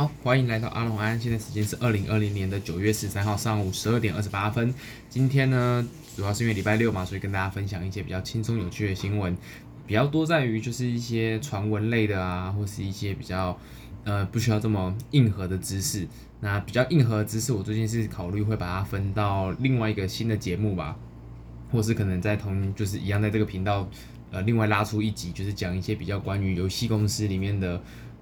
好，欢迎来到阿龙安。现在时间是二零二零年的九月十三号上午十二点二十八分。今天呢，主要是因为礼拜六嘛，所以跟大家分享一些比较轻松有趣的新闻，比较多在于就是一些传闻类的啊，或是一些比较呃不需要这么硬核的知识。那比较硬核的知识，我最近是考虑会把它分到另外一个新的节目吧，或是可能在同就是一样在这个频道呃另外拉出一集，就是讲一些比较关于游戏公司里面的。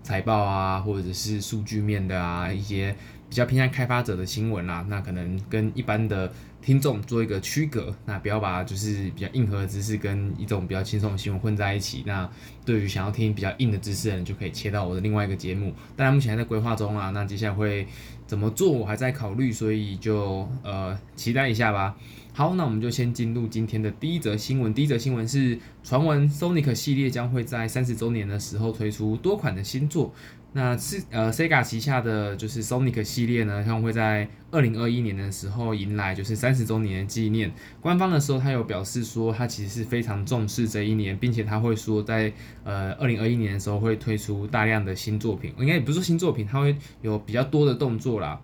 财报啊，或者是数据面的啊，一些比较偏向开发者的新闻啦，那可能跟一般的听众做一个区隔，那不要把就是比较硬核的知识跟一种比较轻松的新闻混在一起。那对于想要听比较硬的知识的人，就可以切到我的另外一个节目。当然目前还在规划中啊，那接下来会怎么做，我还在考虑，所以就呃期待一下吧。好，那我们就先进入今天的第一则新闻。第一则新闻是传闻，Sonic 系列将会在三十周年的时候推出多款的新作。那是呃，Sega 旗下的就是 Sonic 系列呢，他们会在二零二一年的时候迎来就是三十周年的纪念。官方的时候，他有表示说，他其实是非常重视这一年，并且他会说在呃二零二一年的时候会推出大量的新作品。应该也不是新作品，他会有比较多的动作啦。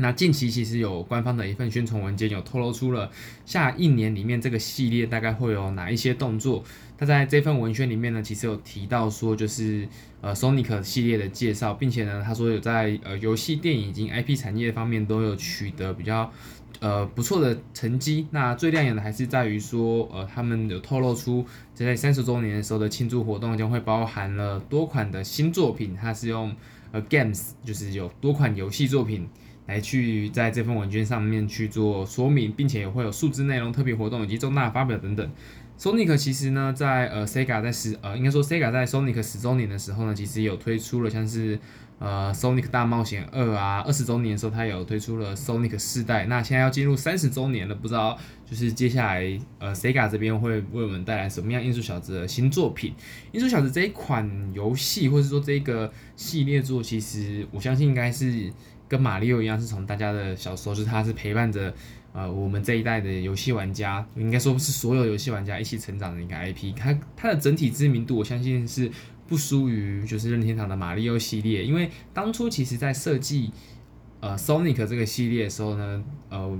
那近期其实有官方的一份宣传文件，有透露出了下一年里面这个系列大概会有哪一些动作。他在这份文宣里面呢，其实有提到说，就是呃 Sonic 系列的介绍，并且呢，他说有在呃游戏、电影以及 IP 产业方面都有取得比较呃不错的成绩。那最亮眼的还是在于说，呃，他们有透露出在三十周年的时候的庆祝活动将会包含了多款的新作品，它是用呃 Games，就是有多款游戏作品。来去在这份文件上面去做说明，并且也会有数字内容、特别活动以及重大发表等等。Sonic 其实呢，在呃 Sega 在十呃应该说 Sega 在 Sonic 十周年的时候呢，其实有推出了像是呃 Sonic 大冒险二啊，二十周年的时候它有推出了 Sonic 四代。那现在要进入三十周年了，不知道就是接下来呃 Sega 这边会为我们带来什么样艺术小子的新作品？艺术小子这一款游戏或者说这个系列作，其实我相信应该是。跟马里奥一样，是从大家的小时候，就是它是陪伴着呃我们这一代的游戏玩家，应该说是所有游戏玩家一起成长的一个 IP。它它的整体知名度，我相信是不输于就是任天堂的马里奥系列。因为当初其实在设计呃 Sonic 这个系列的时候呢，呃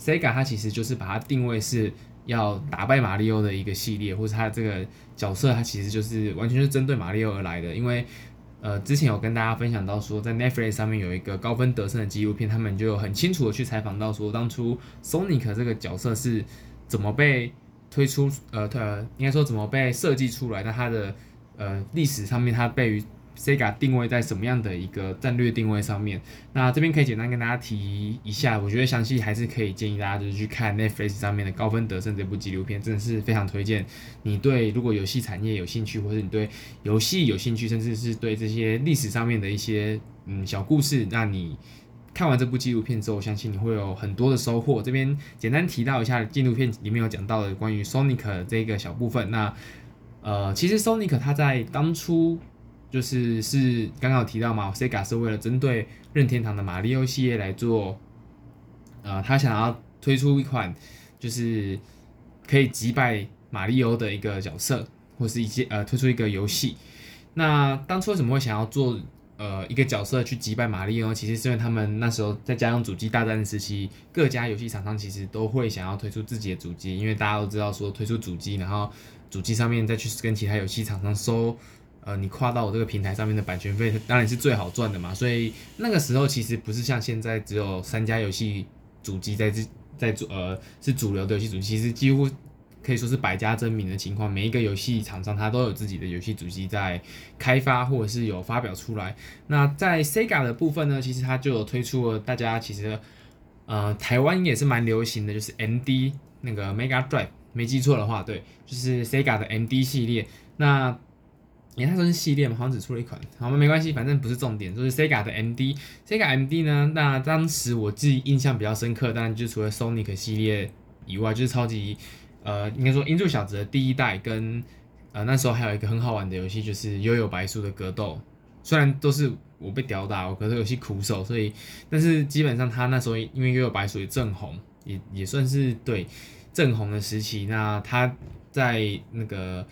Sega 它其实就是把它定位是要打败马里奥的一个系列，或者它这个角色它其实就是完全是针对马里奥而来的，因为。呃，之前有跟大家分享到说，在 Netflix 上面有一个高分得胜的纪录片，他们就很清楚的去采访到说，当初 Sonic 这个角色是怎么被推出，呃，呃，应该说怎么被设计出来，那它的呃历史上面它被。Sega 定位在什么样的一个战略定位上面？那这边可以简单跟大家提一下，我觉得详细还是可以建议大家就是去看 Netflix 上面的《高分得胜》这部纪录片，真的是非常推荐。你对如果游戏产业有兴趣，或者你对游戏有兴趣，甚至是对这些历史上面的一些嗯小故事，那你看完这部纪录片之后，我相信你会有很多的收获。这边简单提到一下纪录片里面有讲到的关于 Sonic 这个小部分。那呃，其实 Sonic 它在当初。就是是刚刚有提到嘛，Sega 是为了针对任天堂的马里奥系列来做，呃，他想要推出一款就是可以击败马里奥的一个角色，或是一些呃推出一个游戏。那当初为什么会想要做呃一个角色去击败马里奥？其实是因为他们那时候在加上主机大战时期，各家游戏厂商其实都会想要推出自己的主机，因为大家都知道说推出主机，然后主机上面再去跟其他游戏厂商收。呃，你跨到我这个平台上面的版权费，当然是最好赚的嘛。所以那个时候其实不是像现在只有三家游戏主机在这在主呃是主流的游戏主机，其实几乎可以说是百家争鸣的情况。每一个游戏厂商它都有自己的游戏主机在开发或者是有发表出来。那在 Sega 的部分呢，其实它就有推出了大家其实呃台湾也是蛮流行的，就是 MD 那个 Mega Drive，没记错的话，对，就是 Sega 的 MD 系列。那因为它是系列嘛，好像只出了一款，好吗？没关系，反正不是重点，就是 Sega 的 MD，Sega MD 呢，那当时我自己印象比较深刻，当然就除了 Sonic 系列以外，就是超级，呃，应该说音速小子的第一代，跟呃那时候还有一个很好玩的游戏，就是幽游白书的格斗，虽然都是我被屌打，我格斗游戏苦手，所以，但是基本上他那时候因为幽游白书也正红，也也算是对正红的时期，那他在那个。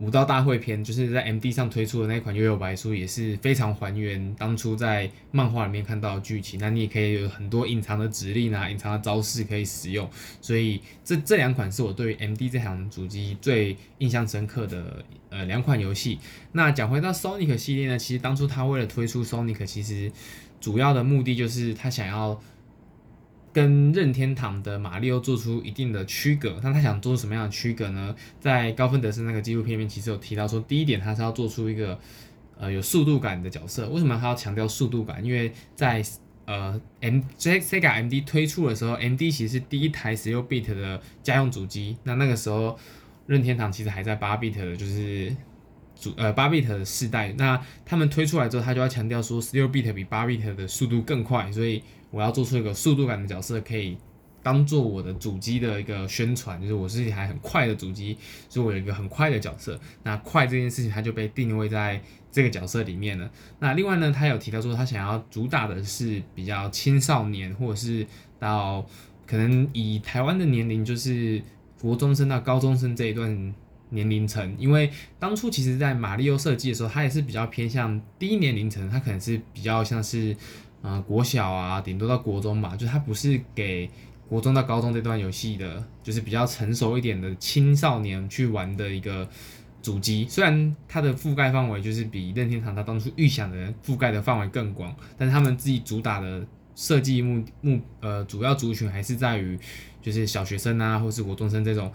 武道大会篇，就是在 MD 上推出的那款幽游白书，也是非常还原当初在漫画里面看到的剧情。那你也可以有很多隐藏的指令啊，隐藏的招式可以使用。所以这这两款是我对于 MD 这台主机最印象深刻的呃两款游戏。那讲回到 Sonic 系列呢，其实当初他为了推出 Sonic，其实主要的目的就是他想要。跟任天堂的马里奥做出一定的区隔，那他想做什么样的区隔呢？在高芬德斯那个纪录片里面，其实有提到说，第一点他是要做出一个呃有速度感的角色。为什么他要强调速度感？因为在呃 M Sega MD 推出的时候，MD 其实是第一台十六 bit 的家用主机。那那个时候任天堂其实还在八 bit 的，就是主呃八 bit 的世代。那他们推出来之后，他就要强调说，十六 bit 比八 bit 的速度更快，所以。我要做出一个速度感的角色，可以当做我的主机的一个宣传，就是我是一台很快的主机，所以我有一个很快的角色。那快这件事情，它就被定位在这个角色里面了。那另外呢，他有提到说，他想要主打的是比较青少年，或者是到可能以台湾的年龄，就是国中生到高中生这一段年龄层。因为当初其实在马里奥设计的时候，它也是比较偏向低年龄层，它可能是比较像是。啊、国小啊，顶多到国中吧，就它不是给国中到高中这段游戏的，就是比较成熟一点的青少年去玩的一个主机。虽然它的覆盖范围就是比任天堂它当初预想的覆盖的范围更广，但是他们自己主打的设计目目呃主要族群还是在于就是小学生啊，或是国中生这种，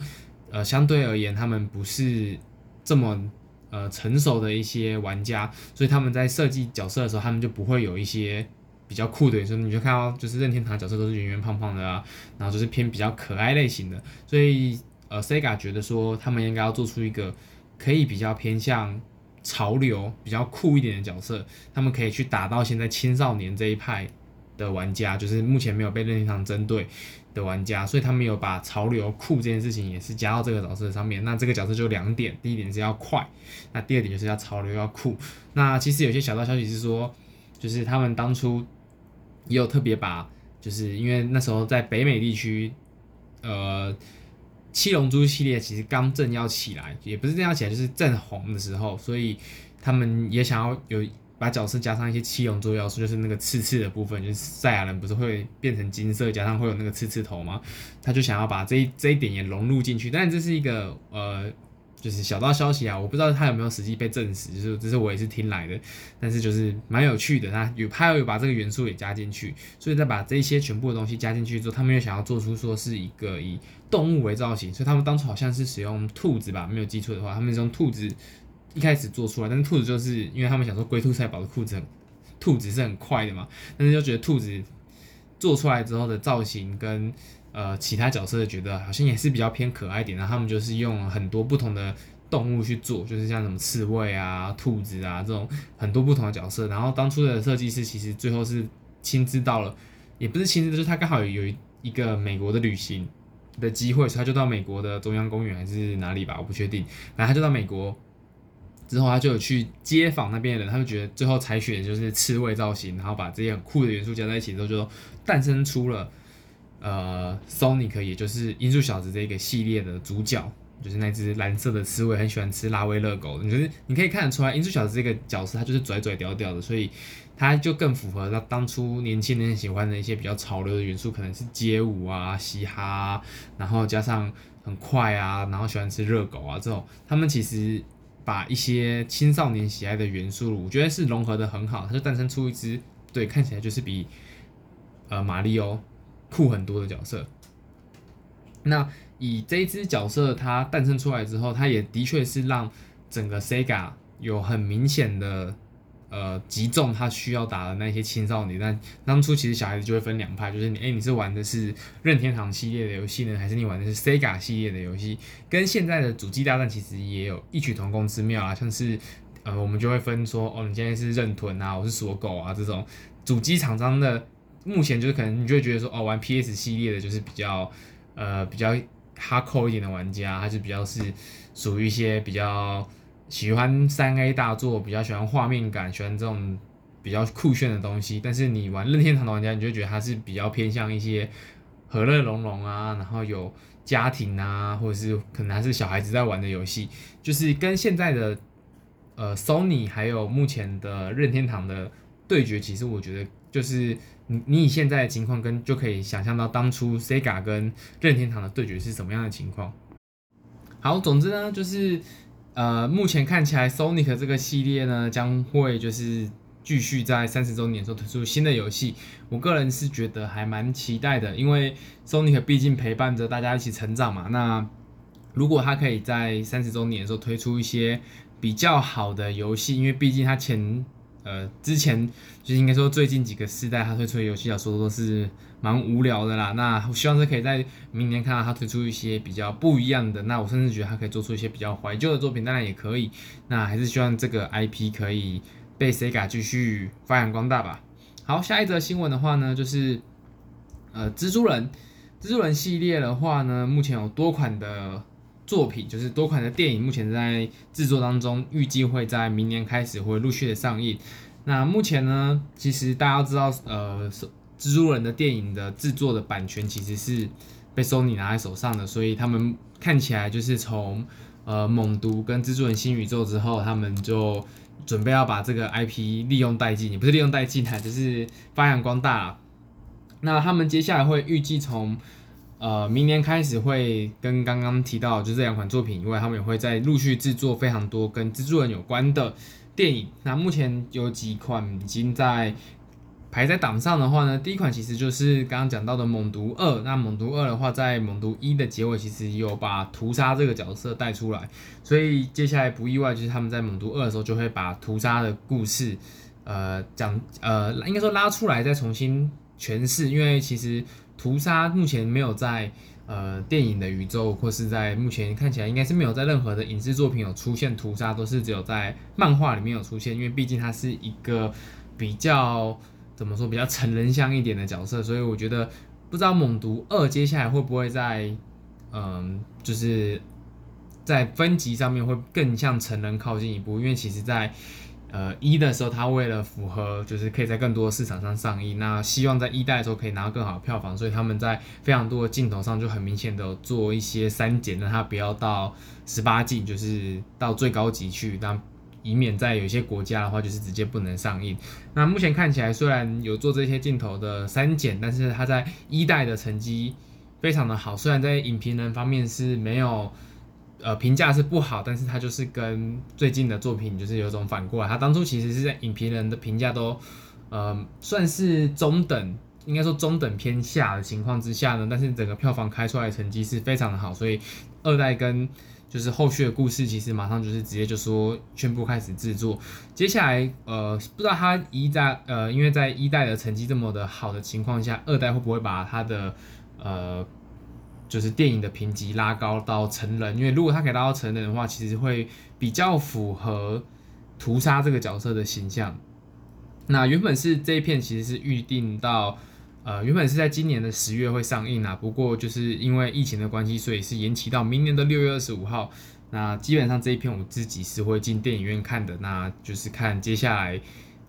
呃，相对而言他们不是这么呃成熟的一些玩家，所以他们在设计角色的时候，他们就不会有一些。比较酷的，所以你就看到就是任天堂角色都是圆圆胖胖的啊，然后就是偏比较可爱类型的，所以呃，Sega 觉得说他们应该要做出一个可以比较偏向潮流、比较酷一点的角色，他们可以去打到现在青少年这一派的玩家，就是目前没有被任天堂针对的玩家，所以他们有把潮流酷这件事情也是加到这个角色上面。那这个角色就两点，第一点是要快，那第二点就是要潮流要酷。那其实有些小道消息是说，就是他们当初。也有特别把，就是因为那时候在北美地区，呃，七龙珠系列其实刚正要起来，也不是正要起来，就是正红的时候，所以他们也想要有把角色加上一些七龙珠要素，就是那个刺刺的部分，就是赛亚人不是会变成金色，加上会有那个刺刺头吗？他就想要把这一这一点也融入进去，但这是一个呃。就是小道消息啊，我不知道他有没有实际被证实，就是这是我也是听来的，但是就是蛮有趣的，他有他有把这个元素也加进去，所以再把这些全部的东西加进去之后，他们又想要做出说是一个以动物为造型，所以他们当初好像是使用兔子吧，没有记错的话，他们是用兔子一开始做出来，但是兔子就是因为他们想说龟兔赛跑的兔子很，兔子是很快的嘛，但是就觉得兔子做出来之后的造型跟。呃，其他角色觉得好像也是比较偏可爱一点，然后他们就是用很多不同的动物去做，就是像什么刺猬啊、兔子啊这种很多不同的角色。然后当初的设计师其实最后是亲自到了，也不是亲自，就是他刚好有一个美国的旅行的机会，所以他就到美国的中央公园还是哪里吧，我不确定。然后他就到美国之后，他就有去街访那边的人，他就觉得最后采取的就是刺猬造型，然后把这些很酷的元素加在一起之后，就诞生出了。呃，Sonic 也就是音速小子这个系列的主角，就是那只蓝色的刺猬，很喜欢吃拉威乐狗。你就是你可以看得出来，音速小子这个角色，他就是拽拽屌屌的，所以他就更符合他当初年轻人喜欢的一些比较潮流的元素，可能是街舞啊、嘻哈，然后加上很快啊，然后喜欢吃热狗啊这种，他们其实把一些青少年喜爱的元素，我觉得是融合的很好，他就诞生出一只，对，看起来就是比呃马里奥。酷很多的角色，那以这一只角色它诞生出来之后，它也的确是让整个 Sega 有很明显的呃击中他需要打的那些青少年。但当初其实小孩子就会分两派，就是你哎、你是玩的是任天堂系列的游戏呢，还是你玩的是 Sega 系列的游戏？跟现在的主机大战其实也有异曲同工之妙啊，像是呃我们就会分说哦，你现在是任屯啊，我是锁狗啊这种主机厂商的。目前就是可能你就会觉得说哦，玩 PS 系列的就是比较呃比较 hardcore 一点的玩家，还是比较是属于一些比较喜欢三 A 大作，比较喜欢画面感，喜欢这种比较酷炫的东西。但是你玩任天堂的玩家，你就觉得它是比较偏向一些和乐融融啊，然后有家庭啊，或者是可能还是小孩子在玩的游戏，就是跟现在的呃 Sony 还有目前的任天堂的对决，其实我觉得就是你你以现在的情况跟就可以想象到当初 Sega 跟任天堂的对决是什么样的情况。好，总之呢，就是呃目前看起来 Sonic 这个系列呢将会就是。继续在三十周年的时候推出新的游戏，我个人是觉得还蛮期待的，因为 Sonic 毕竟陪伴着大家一起成长嘛。那如果他可以在三十周年的时候推出一些比较好的游戏，因为毕竟他前呃之前就是应该说最近几个世代他推出的游戏，要说都是蛮无聊的啦。那我希望是可以在明年看到他推出一些比较不一样的。那我甚至觉得他可以做出一些比较怀旧的作品，当然也可以。那还是希望这个 IP 可以。被 Sega 继续发扬光大吧。好，下一则新闻的话呢，就是呃，蜘蛛人，蜘蛛人系列的话呢，目前有多款的作品，就是多款的电影，目前在制作当中，预计会在明年开始会陆续的上映。那目前呢，其实大家都知道，呃，蜘蛛人的电影的制作的版权其实是被 Sony 拿在手上的，所以他们看起来就是从呃猛毒跟蜘蛛人新宇宙之后，他们就。准备要把这个 IP 利用殆尽，也不是利用殆尽啊，就是发扬光大。那他们接下来会预计从呃明年开始会跟刚刚提到就这两款作品以外，他们也会再陆续制作非常多跟蜘蛛人有关的电影。那目前有几款已经在。排在档上的话呢，第一款其实就是刚刚讲到的《猛毒二》。那《猛毒二》的话，在《猛毒一》的结尾其实有把屠杀这个角色带出来，所以接下来不意外就是他们在《猛毒二》的时候就会把屠杀的故事，呃，讲呃，应该说拉出来再重新诠释。因为其实屠杀目前没有在呃电影的宇宙，或是在目前看起来应该是没有在任何的影视作品有出现屠杀，都是只有在漫画里面有出现。因为毕竟它是一个比较。怎么说比较成人向一点的角色，所以我觉得不知道猛毒二接下来会不会在嗯，就是在分级上面会更向成人靠近一步，因为其实在呃一的时候，他为了符合就是可以在更多的市场上上映，那希望在一代的时候可以拿到更好的票房，所以他们在非常多的镜头上就很明显的做一些删减，让它不要到十八禁，就是到最高级去，那。以免在有些国家的话，就是直接不能上映。那目前看起来，虽然有做这些镜头的删减，但是它在一代的成绩非常的好。虽然在影评人方面是没有，呃，评价是不好，但是他就是跟最近的作品就是有种反过来。他当初其实是在影评人的评价都，呃，算是中等，应该说中等偏下的情况之下呢，但是整个票房开出来的成绩是非常的好，所以二代跟。就是后续的故事，其实马上就是直接就说宣布开始制作。接下来，呃，不知道他一代，呃，因为在一代的成绩这么的好的情况下，二代会不会把他的，呃，就是电影的评级拉高到成人？因为如果他可以拉到成人的话，其实会比较符合屠杀这个角色的形象。那原本是这一片其实是预定到。呃，原本是在今年的十月会上映啊，不过就是因为疫情的关系，所以是延期到明年的六月二十五号。那基本上这一片我自己是会进电影院看的，那就是看接下来，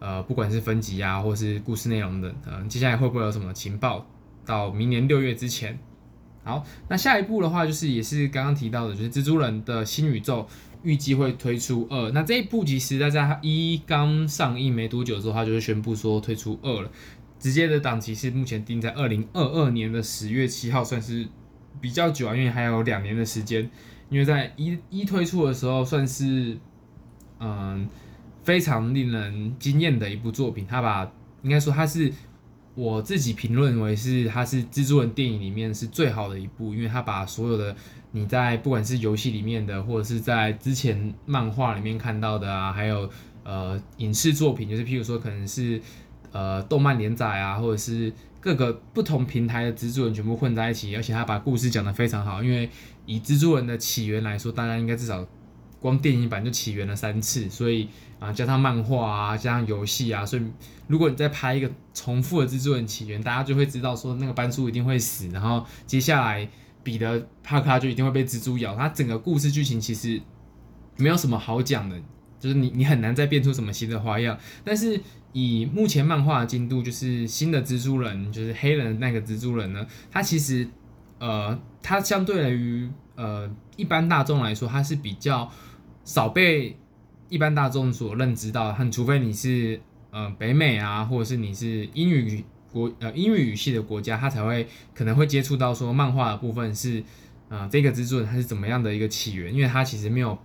呃，不管是分级啊，或是故事内容的，呃，接下来会不会有什么情报到明年六月之前。好，那下一部的话就是也是刚刚提到的，就是蜘蛛人的新宇宙预计会推出二。那这一部其实大家一刚上映没多久之后，他就是宣布说推出二了。直接的档期是目前定在二零二二年的十月七号，算是比较久啊，因为还有两年的时间。因为在一一推出的时候，算是嗯非常令人惊艳的一部作品。他把应该说他是我自己评论为是它是蜘蛛人电影里面是最好的一部，因为它把所有的你在不管是游戏里面的，或者是在之前漫画里面看到的啊，还有呃影视作品，就是譬如说可能是。呃，动漫连载啊，或者是各个不同平台的蜘蛛人全部混在一起，而且他把故事讲得非常好。因为以蜘蛛人的起源来说，大家应该至少光电影版就起源了三次，所以啊，加上漫画啊，加上游戏啊，所以如果你再拍一个重复的蜘蛛人起源，大家就会知道说那个班叔一定会死，然后接下来彼得帕克就一定会被蜘蛛咬。他整个故事剧情其实没有什么好讲的。就是你你很难再变出什么新的花样。但是以目前漫画的进度，就是新的蜘蛛人，就是黑人的那个蜘蛛人呢，他其实呃，他相对于呃一般大众来说，他是比较少被一般大众所认知到，很除非你是呃北美啊，或者是你是英语国呃英语语系的国家，他才会可能会接触到说漫画的部分是呃这个蜘蛛人他是怎么样的一个起源，因为它其实没有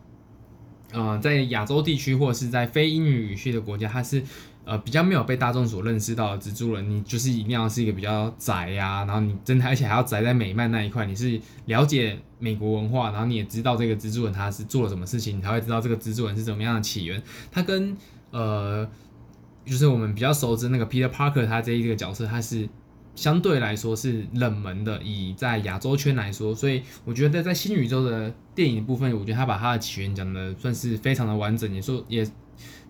呃在亚洲地区或者是在非英语语系的国家，它是。呃，比较没有被大众所认识到的蜘蛛人，你就是一定要是一个比较宅呀、然后你真的而且还要宅在美漫那一块，你是了解美国文化，然后你也知道这个蜘蛛人他是做了什么事情，你才会知道这个蜘蛛人是怎么样的起源。他跟呃，就是我们比较熟知那个 Peter Parker，他这一个角色，他是相对来说是冷门的，以在亚洲圈来说，所以我觉得在新宇宙的电影部分，我觉得他把他的起源讲的算是非常的完整，也说也。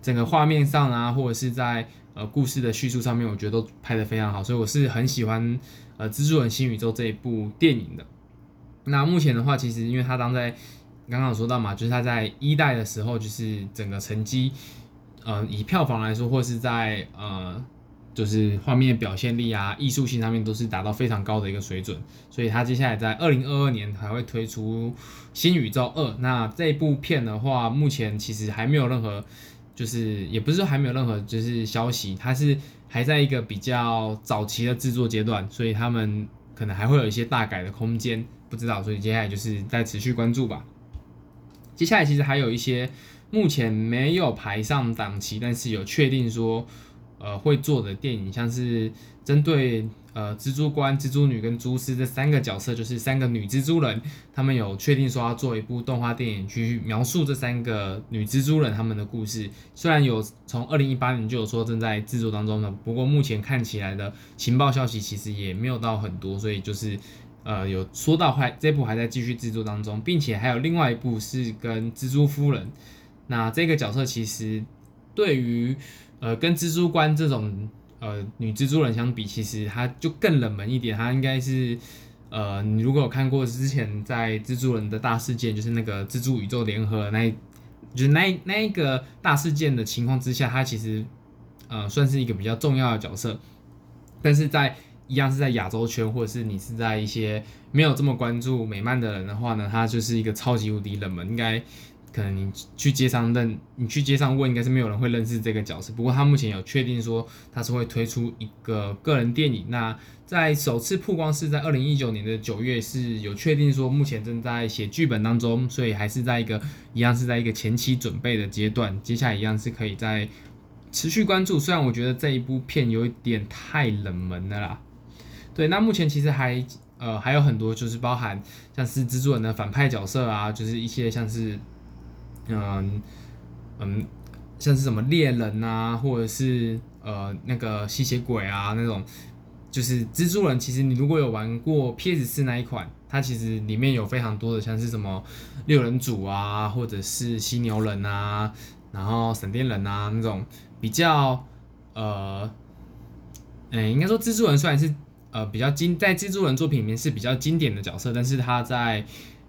整个画面上啊，或者是在呃故事的叙述上面，我觉得都拍得非常好，所以我是很喜欢呃蜘蛛人新宇宙这一部电影的。那目前的话，其实因为他当在刚刚有说到嘛，就是他在一代的时候，就是整个成绩，呃以票房来说，或是在呃。就是画面表现力啊，艺术性上面都是达到非常高的一个水准，所以他接下来在二零二二年还会推出新宇宙二。那这部片的话，目前其实还没有任何，就是也不是说还没有任何就是消息，它是还在一个比较早期的制作阶段，所以他们可能还会有一些大改的空间，不知道，所以接下来就是在持续关注吧。接下来其实还有一些目前没有排上档期，但是有确定说。呃，会做的电影像是针对呃蜘蛛官、蜘蛛女跟蛛丝这三个角色，就是三个女蜘蛛人，他们有确定说要做一部动画电影去描述这三个女蜘蛛人他们的故事。虽然有从二零一八年就有说正在制作当中的，不过目前看起来的情报消息其实也没有到很多，所以就是呃有说到还这部还在继续制作当中，并且还有另外一部是跟蜘蛛夫人，那这个角色其实对于。呃，跟蜘蛛官这种呃女蜘蛛人相比，其实她就更冷门一点。她应该是呃，你如果有看过之前在蜘蛛人的大事件，就是那个蜘蛛宇宙联合那，就是那那一个大事件的情况之下，她其实呃算是一个比较重要的角色。但是在一样是在亚洲圈，或者是你是在一些没有这么关注美漫的人的话呢，她就是一个超级无敌冷门，应该。可能你去街上认，你去街上问，应该是没有人会认识这个角色。不过他目前有确定说他是会推出一个个人电影。那在首次曝光是在二零一九年的九月，是有确定说目前正在写剧本当中，所以还是在一个一样是在一个前期准备的阶段。接下来一样是可以再持续关注。虽然我觉得这一部片有一点太冷门了啦。对，那目前其实还呃还有很多，就是包含像是蜘蛛人的反派角色啊，就是一些像是。嗯嗯，像是什么猎人啊，或者是呃那个吸血鬼啊那种，就是蜘蛛人。其实你如果有玩过 PS 四那一款，它其实里面有非常多的像是什么六人组啊，或者是犀牛人啊，然后闪电人啊那种比较呃，嗯、应该说蜘蛛人虽然是呃比较经在蜘蛛人作品里面是比较经典的角色，但是他在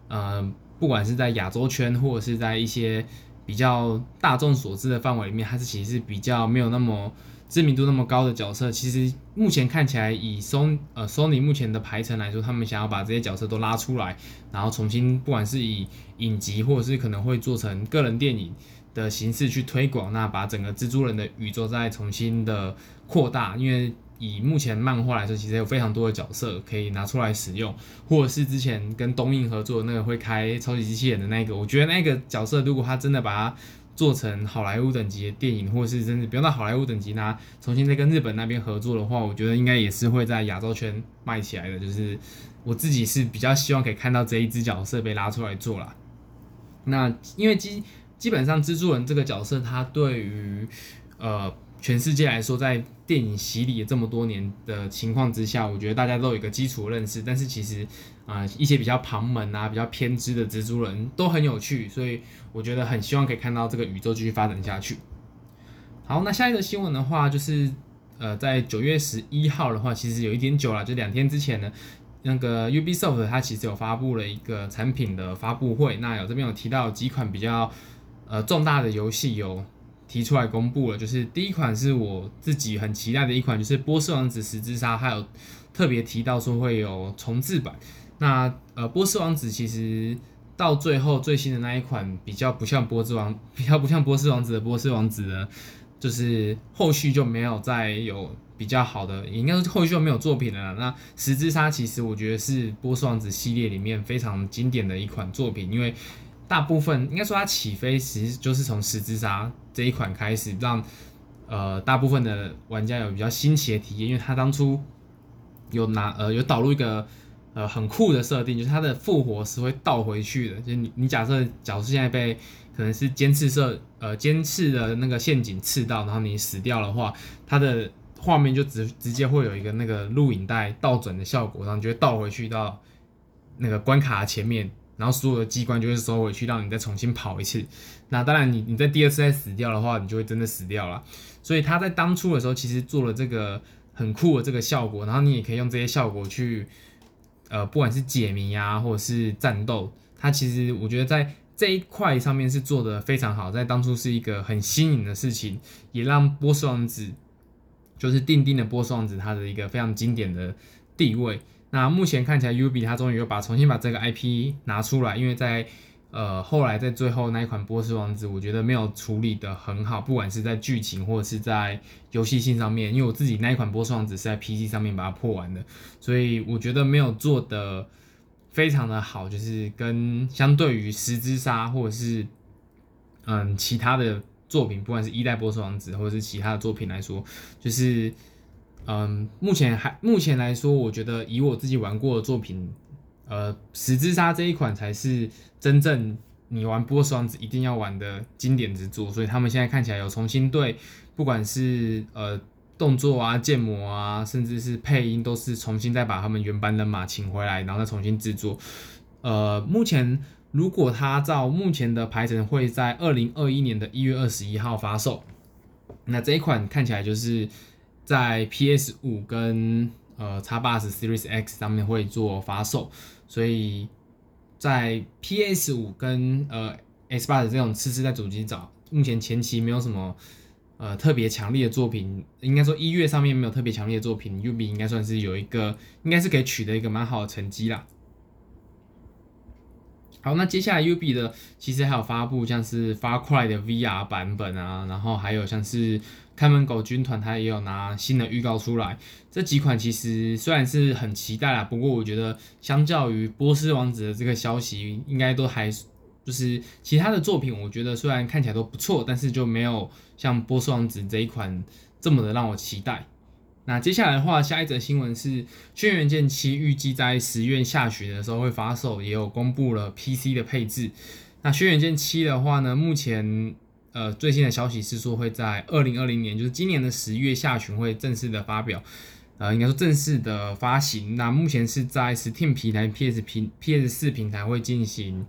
呃。不管是在亚洲圈，或者是在一些比较大众所知的范围里面，它是其实是比较没有那么知名度那么高的角色。其实目前看起来，以 Sony 呃 Sony 目前的排程来说，他们想要把这些角色都拉出来，然后重新不管是以影集，或者是可能会做成个人电影的形式去推广，那把整个蜘蛛人的宇宙再重新的扩大，因为。以目前漫画来说，其实有非常多的角色可以拿出来使用，或者是之前跟东映合作的那个会开超级机器人的那个，我觉得那个角色如果他真的把它做成好莱坞等级的电影，或者是真的不用到好莱坞等级，拿重新再跟日本那边合作的话，我觉得应该也是会在亚洲圈卖起来的。就是我自己是比较希望可以看到这一只角色被拉出来做啦。那因为基基本上蜘蛛人这个角色，他对于呃。全世界来说，在电影洗礼这么多年的情况之下，我觉得大家都有一个基础认识。但是其实，啊、一些比较旁门啊、比较偏执的蜘蛛人都很有趣，所以我觉得很希望可以看到这个宇宙继续发展下去。好，那下一个新闻的话，就是呃，在九月十一号的话，其实有一点久了，就两天之前呢，那个 Ubisoft 它其实有发布了一个产品的发布会，那有这边有提到几款比较。呃重大的游戏有提出来公布了，就是第一款是我自己很期待的一款，就是《波斯王子：十字杀》，还有特别提到说会有重制版。那呃，《波斯王子》其实到最后最新的那一款比较不像波斯王，比较不像波斯王子的波斯王子呢，就是后续就没有再有比较好的，应该是后续就没有作品了。那《十字杀》其实我觉得是波斯王子系列里面非常经典的一款作品，因为。大部分应该说它起飞，其实就是从十之杀这一款开始，让呃大部分的玩家有比较新奇的体验，因为它当初有拿呃有导入一个呃很酷的设定，就是它的复活是会倒回去的，就是你你假设假设现在被可能是尖刺射呃尖刺的那个陷阱刺到，然后你死掉的话，它的画面就直直接会有一个那个录影带倒转的效果，然后就会倒回去到那个关卡前面。然后所有的机关就会收回去，让你再重新跑一次。那当然你，你在第二次再死掉的话，你就会真的死掉了。所以他在当初的时候，其实做了这个很酷的这个效果。然后你也可以用这些效果去，呃，不管是解谜啊，或者是战斗，它其实我觉得在这一块上面是做的非常好。在当初是一个很新颖的事情，也让波斯王子就是定定的波斯王子他的一个非常经典的地位。那目前看起来，UB 它终于又把重新把这个 IP 拿出来，因为在呃后来在最后那一款波斯王子，我觉得没有处理得很好，不管是在剧情或者是在游戏性上面，因为我自己那一款波斯王子是在 PC 上面把它破完的，所以我觉得没有做的非常的好，就是跟相对于十之杀或者是嗯其他的作品，不管是一代波斯王子或者是其他的作品来说，就是。嗯，目前还目前来说，我觉得以我自己玩过的作品，呃，十之杀这一款才是真正你玩波斯王子一定要玩的经典之作。所以他们现在看起来有重新对，不管是呃动作啊、建模啊，甚至是配音，都是重新再把他们原班人马请回来，然后再重新制作。呃，目前如果他照目前的排程，会在二零二一年的一月二十一号发售。那这一款看起来就是。在 PS 五跟呃 Xbox Series X 上面会做发售，所以在 PS 五跟呃 Xbox 这种次世代主机找，目前前期没有什么呃特别强烈的作品，应该说一月上面没有特别强烈的作品，Ub 应该算是有一个，应该是可以取得一个蛮好的成绩啦。好，那接下来 Ub 的其实还有发布像是 Far Cry 的 VR 版本啊，然后还有像是看门狗军团，它也有拿新的预告出来。这几款其实虽然是很期待啦，不过我觉得相较于波斯王子的这个消息，应该都还就是其他的作品，我觉得虽然看起来都不错，但是就没有像波斯王子这一款这么的让我期待。那接下来的话，下一则新闻是《轩辕剑七》预计在十月下旬的时候会发售，也有公布了 PC 的配置。那《轩辕剑七》的话呢，目前呃最新的消息是说会在二零二零年，就是今年的十月下旬会正式的发表，呃，应该说正式的发行。那目前是在 Steam 平台、PS 平、PS 四平台会进行。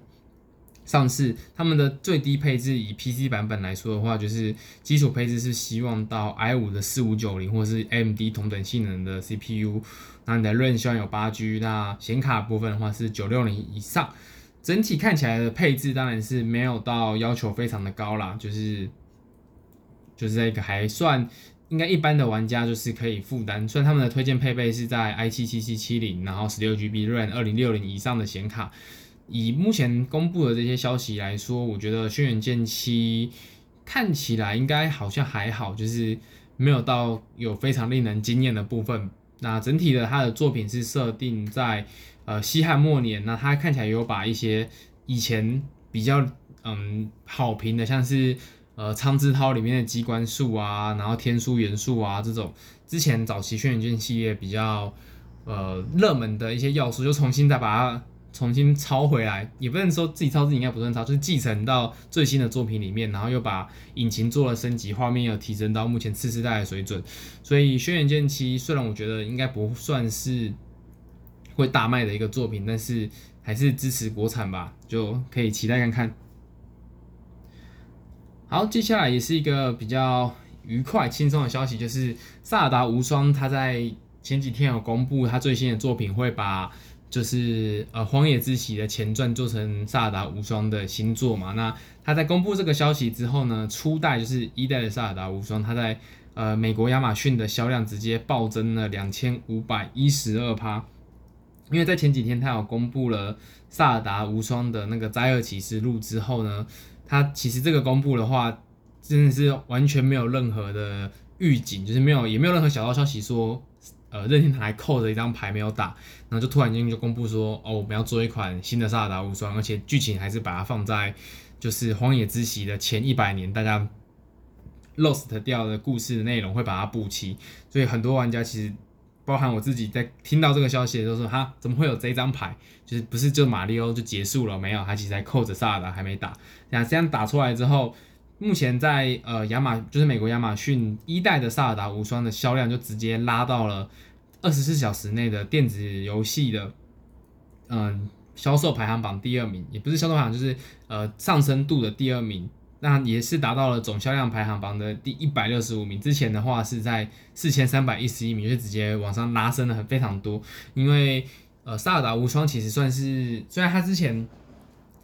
上市，他们的最低配置以 PC 版本来说的话，就是基础配置是希望到 i 五的四五九零或是 MD 同等性能的 CPU，那你的 RAM 希望有八 G，那显卡部分的话是九六零以上，整体看起来的配置当然是没有到要求非常的高啦，就是就是在一个还算应该一般的玩家就是可以负担，虽然他们的推荐配备是在 i 七七七七零，然后十六 GB RAM 二零六零以上的显卡。以目前公布的这些消息来说，我觉得《轩辕剑七》看起来应该好像还好，就是没有到有非常令人惊艳的部分。那整体的它的作品是设定在呃西汉末年，那它看起来有把一些以前比较嗯好评的，像是呃苍之涛里面的机关术啊，然后天书元素啊这种之前早期《轩辕剑》系列比较呃热门的一些要素，就重新再把它。重新抄回来，也不能说自己抄自己，应该不算抄，就是继承到最新的作品里面，然后又把引擎做了升级，画面又提升到目前次世代的水准。所以《轩辕剑七》虽然我觉得应该不算是会大卖的一个作品，但是还是支持国产吧，就可以期待看看。好，接下来也是一个比较愉快、轻松的消息，就是萨尔达无双，他在前几天有公布他最新的作品，会把就是呃《荒野之息》的前传做成《萨尔达无双》的新作嘛。那他在公布这个消息之后呢，初代就是一代的《萨尔达无双》，他在呃美国亚马逊的销量直接暴增了两千五百一十二趴。因为在前几天他有公布了《萨达无双》的那个《灾厄骑士录》之后呢，他其实这个公布的话，真的是完全没有任何的预警，就是没有也没有任何小道消息说。呃，任天堂还扣着一张牌没有打，然后就突然间就公布说，哦，我们要做一款新的《萨达无双》，而且剧情还是把它放在就是《荒野之息》的前一百年，大家 lost 掉的故事的内容会把它补齐，所以很多玩家其实，包含我自己在听到这个消息的时候说，哈，怎么会有这张牌？就是不是就马里奥就结束了？没有，他其实还扣着萨尔达还没打。那这样打出来之后。目前在呃亚马就是美国亚马逊一代的萨尔达无双的销量就直接拉到了二十四小时内的电子游戏的嗯销售排行榜第二名，也不是销售排行，就是呃上升度的第二名，那也是达到了总销量排行榜的第一百六十五名。之前的话是在四千三百一十一名，就直接往上拉升了很非常多。因为呃萨尔达无双其实算是虽然它之前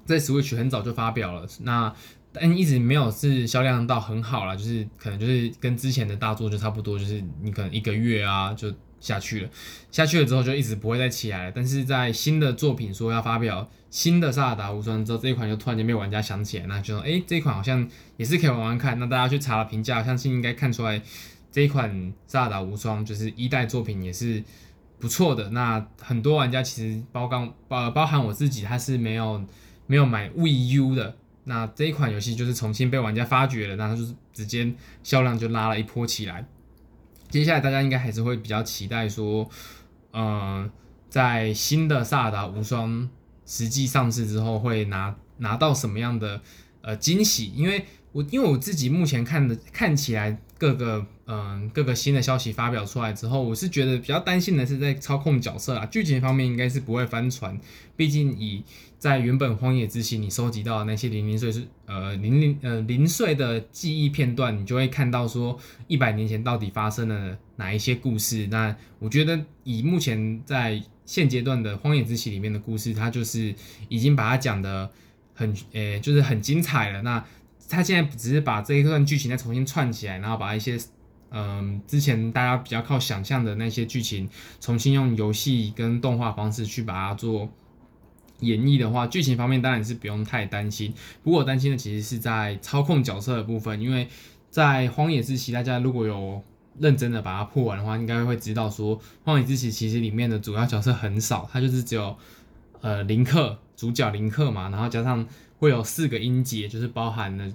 在 Switch 很早就发表了，那。但一直没有是销量到很好啦，就是可能就是跟之前的大作就差不多，就是你可能一个月啊就下去了，下去了之后就一直不会再起来了。但是在新的作品说要发表新的萨尔达无双之后，这一款就突然间被玩家想起来，那就说哎、欸、这一款好像也是可以玩玩看。那大家去查了评价，相信应该看出来这一款萨尔达无双就是一代作品也是不错的。那很多玩家其实包刚包包含我自己，他是没有没有买 w U 的。那这一款游戏就是重新被玩家发掘了，那它就是直接销量就拉了一波起来。接下来大家应该还是会比较期待说，呃，在新的萨达无双实际上市之后会拿拿到什么样的呃惊喜？因为我因为我自己目前看的看起来各个嗯、各个新的消息发表出来之后，我是觉得比较担心的是在操控角色啊，剧情方面应该是不会翻船，毕竟以。在原本荒野之息，你收集到的那些零零碎碎、呃零零呃零碎的记忆片段，你就会看到说一百年前到底发生了哪一些故事。那我觉得以目前在现阶段的荒野之息里面的故事，它就是已经把它讲的很呃、就是很精彩了。那它现在只是把这一段剧情再重新串起来，然后把一些嗯、之前大家比较靠想象的那些剧情，重新用游戏跟动画方式去把它做。演绎的话，剧情方面当然是不用太担心。不过担心的其实是在操控角色的部分，因为在《荒野之息》，大家如果有认真的把它破完的话，应该会知道说，《荒野之息》其实里面的主要角色很少，它就是只有呃林克主角林克嘛，然后加上会有四个音节，就是包含了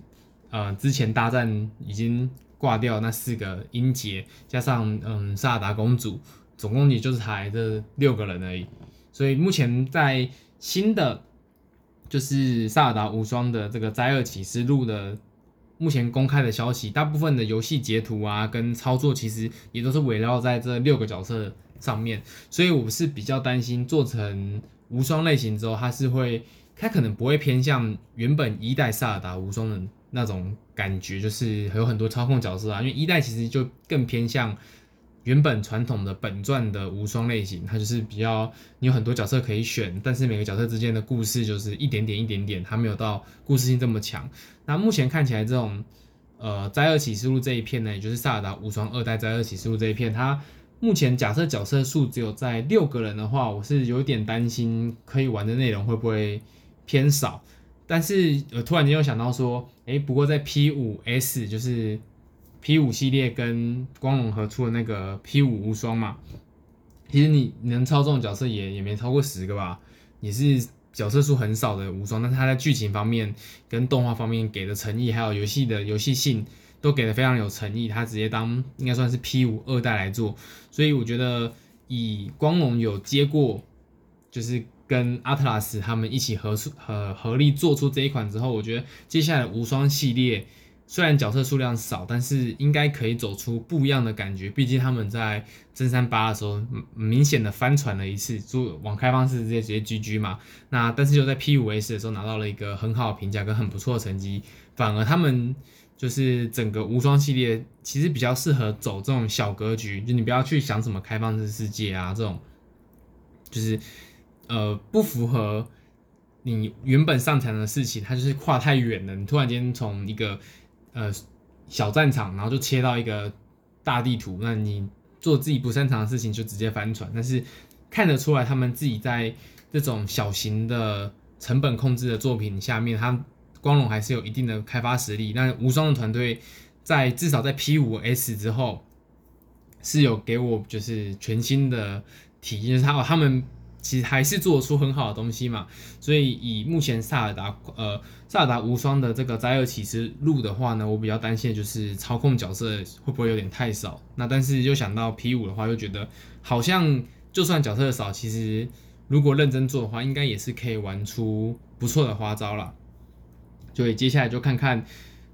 呃之前大战已经挂掉那四个音节，加上嗯萨达公主，总共也就是才这六个人而已。所以目前在新的就是《萨达无双》的这个《灾厄启示录》的目前公开的消息，大部分的游戏截图啊跟操作其实也都是围绕在这六个角色上面，所以我是比较担心做成无双类型之后，它是会，它可能不会偏向原本一代《萨尔达无双》的那种感觉，就是有很多操控角色啊，因为一代其实就更偏向。原本传统的本传的无双类型，它就是比较你有很多角色可以选，但是每个角色之间的故事就是一点点一点点，它没有到故事性这么强。那目前看起来这种呃灾厄启示录这一片呢，也就是萨尔达无双二代灾厄启示录这一片，它目前假设角色数只有在六个人的话，我是有点担心可以玩的内容会不会偏少。但是呃突然间又想到说，哎、不过在 P 五 S 就是。P 五系列跟光荣合出的那个 P 五无双嘛，其实你能操纵角色也也没超过十个吧，也是角色数很少的无双，但是它在剧情方面跟动画方面给的诚意，还有游戏的游戏性都给的非常有诚意，他直接当应该算是 P 五二代来做，所以我觉得以光荣有接过，就是跟阿特拉斯他们一起合出合合力做出这一款之后，我觉得接下来无双系列。虽然角色数量少，但是应该可以走出不一样的感觉。毕竟他们在真三八的时候，明显的翻船了一次，就往开放式直接直接 GG 嘛。那但是就在 P 五 S 的时候拿到了一个很好的评价跟很不错的成绩。反而他们就是整个无双系列其实比较适合走这种小格局，就你不要去想什么开放式世界啊这种，就是呃不符合你原本擅长的事情，它就是跨太远了。你突然间从一个呃小战场，然后就切到一个大地图，那你做自己不擅长的事情就直接翻船。但是看得出来，他们自己在这种小型的成本控制的作品下面，他光荣还是有一定的开发实力。那无双的团队在至少在 P5S 之后，是有给我就是全新的体验，就是他他们。其实还是做出很好的东西嘛，所以以目前萨尔达呃萨尔达无双的这个灾厄启示录的话呢，我比较担心的就是操控角色会不会有点太少。那但是又想到 P 五的话，又觉得好像就算角色少，其实如果认真做的话，应该也是可以玩出不错的花招啦。所以接下来就看看，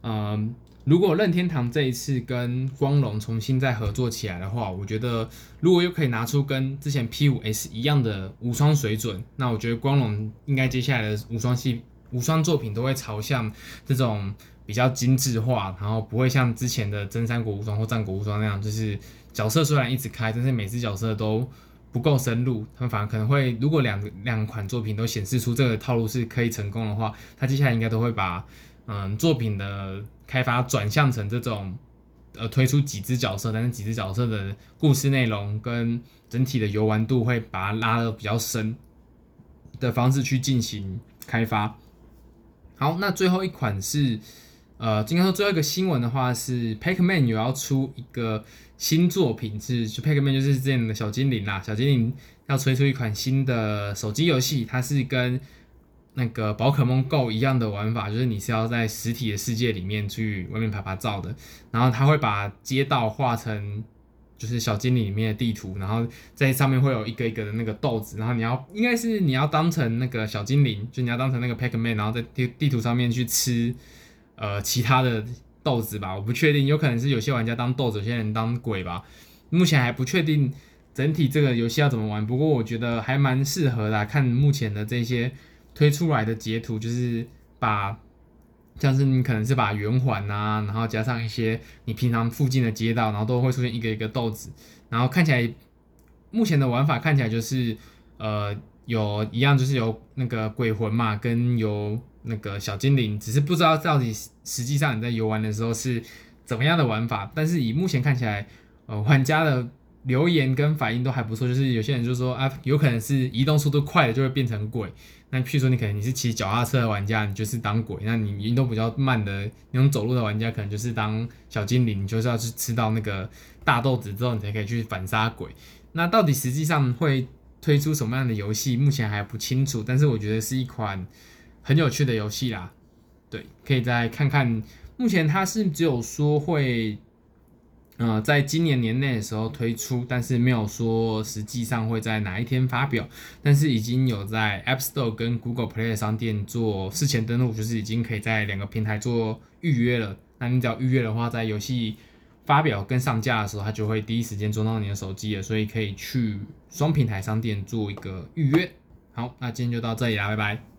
嗯、如果任天堂这一次跟光荣重新再合作起来的话，我觉得如果又可以拿出跟之前 P5S 一样的无双水准，那我觉得光荣应该接下来的无双系无双作品都会朝向这种比较精致化，然后不会像之前的真三国无双或战国无双那样，就是角色虽然一直开，但是每只角色都不够深入。他们反而可能会，如果两两款作品都显示出这个套路是可以成功的话，他接下来应该都会把。嗯，作品的开发转向成这种，呃，推出几只角色，但是几只角色的故事内容跟整体的游玩度会把它拉的比较深的方式去进行开发。好，那最后一款是，呃，今天说最后一个新闻的话是，Pac-Man 有要出一个新作品，是就 Pac-Man 就是这样的小精灵啦，小精灵要推出一款新的手机游戏，它是跟。那个宝可梦 Go 一样的玩法，就是你是要在实体的世界里面去外面拍拍照的，然后它会把街道画成就是小精灵里面的地图，然后在上面会有一个一个的那个豆子，然后你要应该是你要当成那个小精灵，就你要当成那个 Pac-Man，然后在地地图上面去吃呃其他的豆子吧，我不确定，有可能是有些玩家当豆子，有些人当鬼吧，目前还不确定整体这个游戏要怎么玩，不过我觉得还蛮适合的，看目前的这些。推出来的截图就是把，像是你可能是把圆环啊，然后加上一些你平常附近的街道，然后都会出现一个一个豆子，然后看起来目前的玩法看起来就是呃有一样就是有那个鬼魂嘛，跟有那个小精灵，只是不知道到底实际上你在游玩的时候是怎么样的玩法，但是以目前看起来，呃玩家的留言跟反应都还不错，就是有些人就说啊，有可能是移动速度快的就会变成鬼。那譬如说，你可能你是骑脚踏车的玩家，你就是当鬼；那你运动比较慢的那种走路的玩家，可能就是当小精灵，你就是要去吃到那个大豆子之后，你才可以去反杀鬼。那到底实际上会推出什么样的游戏，目前还不清楚。但是我觉得是一款很有趣的游戏啦，对，可以再看看。目前它是只有说会。呃，在今年年内的时候推出，但是没有说实际上会在哪一天发表，但是已经有在 App Store 跟 Google Play 商店做事前登录，就是已经可以在两个平台做预约了。那你只要预约的话，在游戏发表跟上架的时候，它就会第一时间装到你的手机了，所以可以去双平台商店做一个预约。好，那今天就到这里啦，拜拜。